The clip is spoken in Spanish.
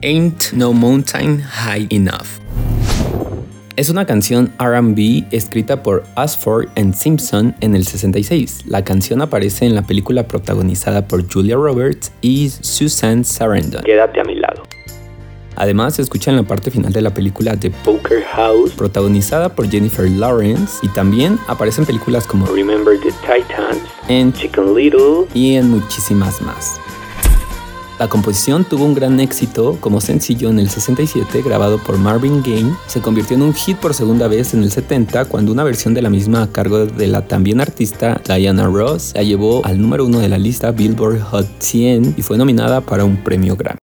Ain't No Mountain High Enough. Es una canción RB escrita por Asford and Simpson en el 66. La canción aparece en la película protagonizada por Julia Roberts y Susan Sarandon. Quédate a mi lado. Además, se escucha en la parte final de la película The Poker House, protagonizada por Jennifer Lawrence, y también aparece en películas como Remember the Titans, en Chicken Little y en muchísimas más. La composición tuvo un gran éxito como sencillo en el 67 grabado por Marvin Gaye, se convirtió en un hit por segunda vez en el 70 cuando una versión de la misma a cargo de la también artista Diana Ross la llevó al número uno de la lista Billboard Hot 100 y fue nominada para un premio Grammy.